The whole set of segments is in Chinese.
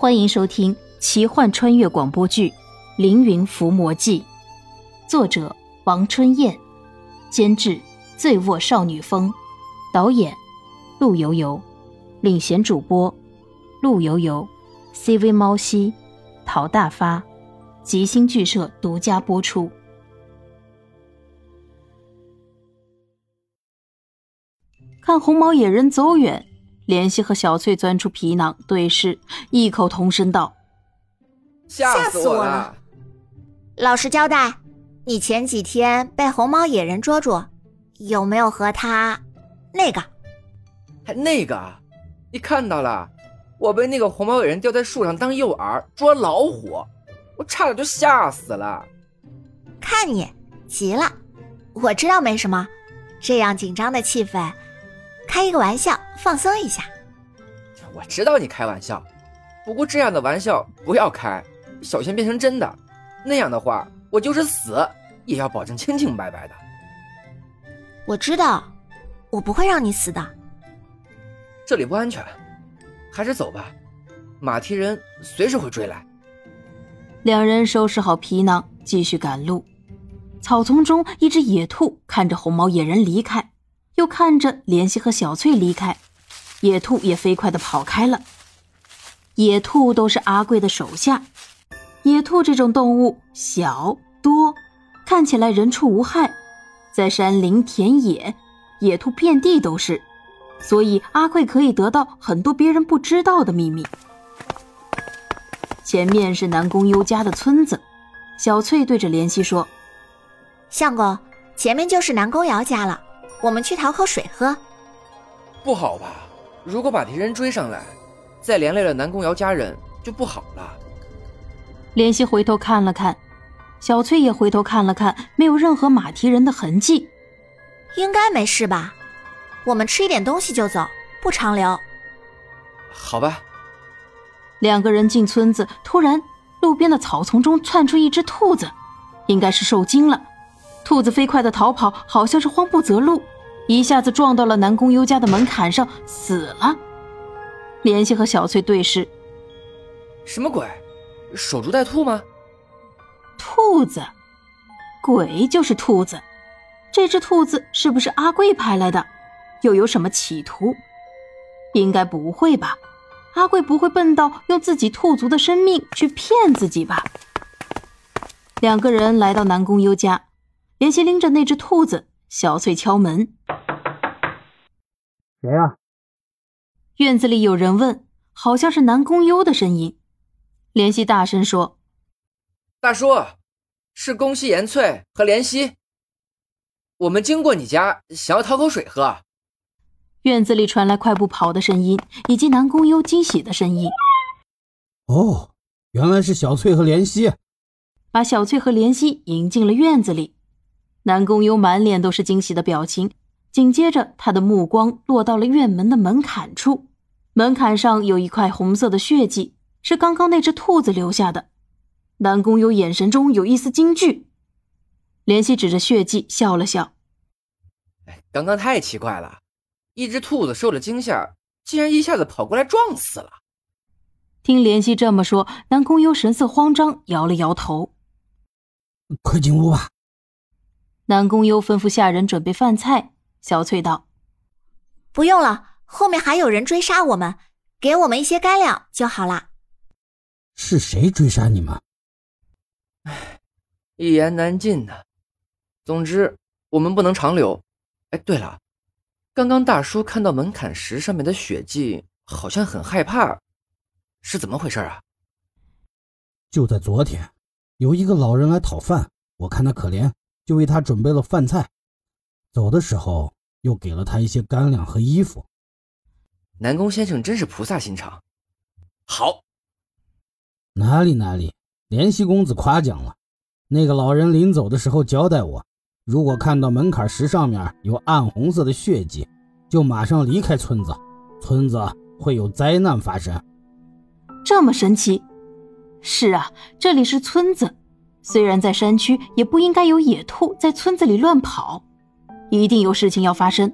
欢迎收听奇幻穿越广播剧《凌云伏魔记》，作者王春燕，监制醉卧少女风，导演陆游游，领衔主播陆游游，CV 猫西，陶大发，吉星剧社独家播出。看红毛野人走远。莲希和小翠钻出皮囊，对视，异口同声道：“吓死我了！”老实交代，你前几天被红毛野人捉住，有没有和他那个？还那个？你看到了？我被那个红毛野人吊在树上当诱饵捉老虎，我差点就吓死了。看你急了，我知道没什么，这样紧张的气氛。开一个玩笑，放松一下。我知道你开玩笑，不过这样的玩笑不要开，小心变成真的。那样的话，我就是死也要保证清清白白的。我知道，我不会让你死的。这里不安全，还是走吧。马蹄人随时会追来。两人收拾好皮囊，继续赶路。草丛中，一只野兔看着红毛野人离开。又看着莲希和小翠离开，野兔也飞快的跑开了。野兔都是阿贵的手下。野兔这种动物小多，看起来人畜无害，在山林田野，野兔遍地都是，所以阿贵可以得到很多别人不知道的秘密。前面是南宫优家的村子，小翠对着莲希说：“相公，前面就是南宫瑶家了。”我们去讨口水喝，不好吧？如果马蹄人追上来，再连累了南宫瑶家人，就不好了。莲希回头看了看，小翠也回头看了看，没有任何马蹄人的痕迹，应该没事吧？我们吃一点东西就走，不长留。好吧。两个人进村子，突然，路边的草丛中窜出一只兔子，应该是受惊了。兔子飞快的逃跑，好像是慌不择路，一下子撞到了南宫优家的门槛上，死了。莲希和小翠对视，什么鬼？守株待兔吗？兔子，鬼就是兔子。这只兔子是不是阿贵派来的？又有什么企图？应该不会吧？阿贵不会笨到用自己兔族的生命去骗自己吧？两个人来到南宫优家。莲希拎着那只兔子，小翠敲门：“谁呀？”院子里有人问，好像是南宫优的声音。莲希大声说：“大叔，是宫西延翠和莲希，我们经过你家，想要讨口水喝。”院子里传来快步跑的声音，以及南宫优惊喜的声音。哦，原来是小翠和莲溪，把小翠和莲溪迎进了院子里。南宫优满脸都是惊喜的表情，紧接着他的目光落到了院门的门槛处，门槛上有一块红色的血迹，是刚刚那只兔子留下的。南宫优眼神中有一丝惊惧，怜惜指着血迹笑了笑：“哎，刚刚太奇怪了，一只兔子受了惊吓，竟然一下子跑过来撞死了。”听怜惜这么说，南宫优神色慌张，摇了摇头：“快进屋吧。”南宫优吩咐下人准备饭菜。小翠道：“不用了，后面还有人追杀我们，给我们一些干粮就好了。”是谁追杀你们？唉，一言难尽呢。总之，我们不能长留。哎，对了，刚刚大叔看到门槛石上面的血迹，好像很害怕，是怎么回事啊？就在昨天，有一个老人来讨饭，我看他可怜。就为他准备了饭菜，走的时候又给了他一些干粮和衣服。南宫先生真是菩萨心肠，好。哪里哪里，怜惜公子夸奖了。那个老人临走的时候交代我，如果看到门槛石上面有暗红色的血迹，就马上离开村子，村子会有灾难发生。这么神奇？是啊，这里是村子。虽然在山区，也不应该有野兔在村子里乱跑，一定有事情要发生。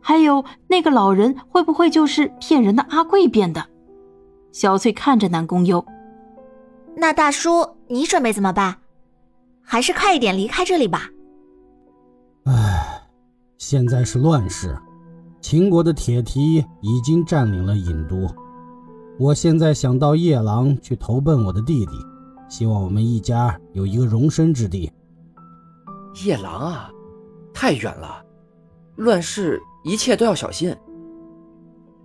还有那个老人会不会就是骗人的阿贵变的？小翠看着南宫优，那大叔，你准备怎么办？还是快一点离开这里吧。唉，现在是乱世，秦国的铁蹄已经占领了郢都。我现在想到夜郎去投奔我的弟弟，希望我们一家有一个容身之地。夜郎啊，太远了，乱世一切都要小心。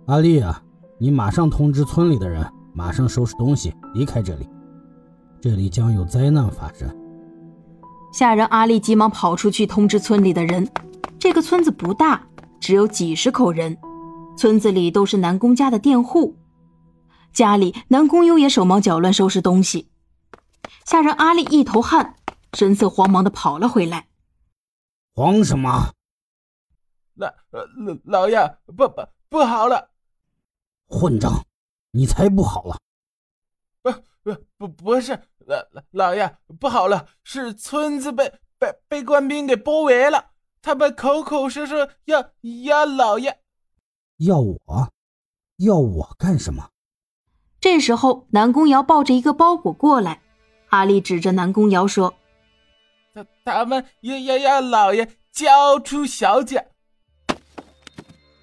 阿丽啊，你马上通知村里的人，马上收拾东西离开这里，这里将有灾难发生。下人阿丽急忙跑出去通知村里的人。这个村子不大，只有几十口人。村子里都是南宫家的佃户，家里南宫优也手忙脚乱收拾东西。下人阿丽一头汗，神色慌忙的跑了回来。慌什么？老老老爷，不不不好了！混账，你才不好了！不不不不是。老老老爷，不好了！是村子被被被官兵给包围了，他们口口声声要要老爷，要我，要我干什么？这时候，南宫瑶抱着一个包裹过来，阿丽指着南宫瑶说：“他他们要要要老爷交出小姐。”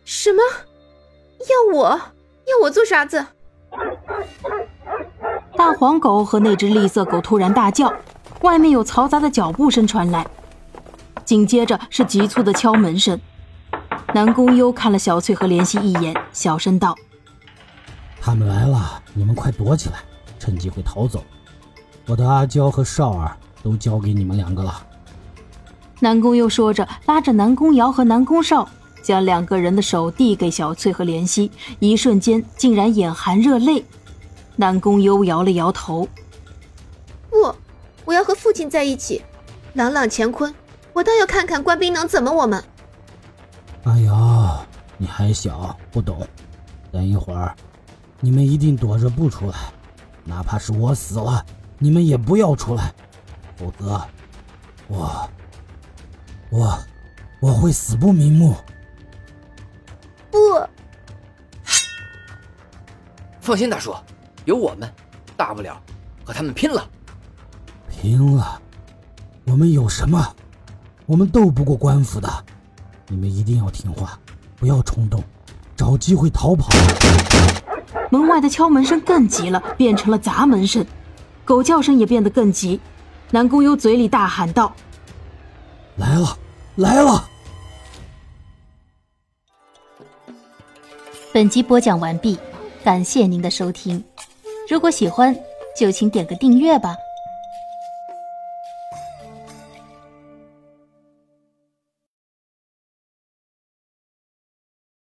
什么？要我？要我做啥子？大黄狗和那只栗色狗突然大叫，外面有嘈杂的脚步声传来，紧接着是急促的敲门声。南宫优看了小翠和莲溪一眼，小声道：“他们来了，你们快躲起来，趁机会逃走。我的阿娇和少儿都交给你们两个了。”南宫优说着，拉着南宫瑶和南宫少，将两个人的手递给小翠和怜惜，一瞬间竟然眼含热泪。南宫优摇了摇头：“不，我要和父亲在一起，朗朗乾坤。我倒要看看官兵能怎么我们。”哎呀，你还小，不懂。等一会儿，你们一定躲着不出来，哪怕是我死了，你们也不要出来，否则，我，我，我会死不瞑目。不，放心，大叔。有我们，大不了和他们拼了。拼了！我们有什么？我们斗不过官府的。你们一定要听话，不要冲动，找机会逃跑。门外的敲门声更急了，变成了砸门声，狗叫声也变得更急。南宫优嘴里大喊道：“来了，来了！”本集播讲完毕，感谢您的收听。如果喜欢，就请点个订阅吧。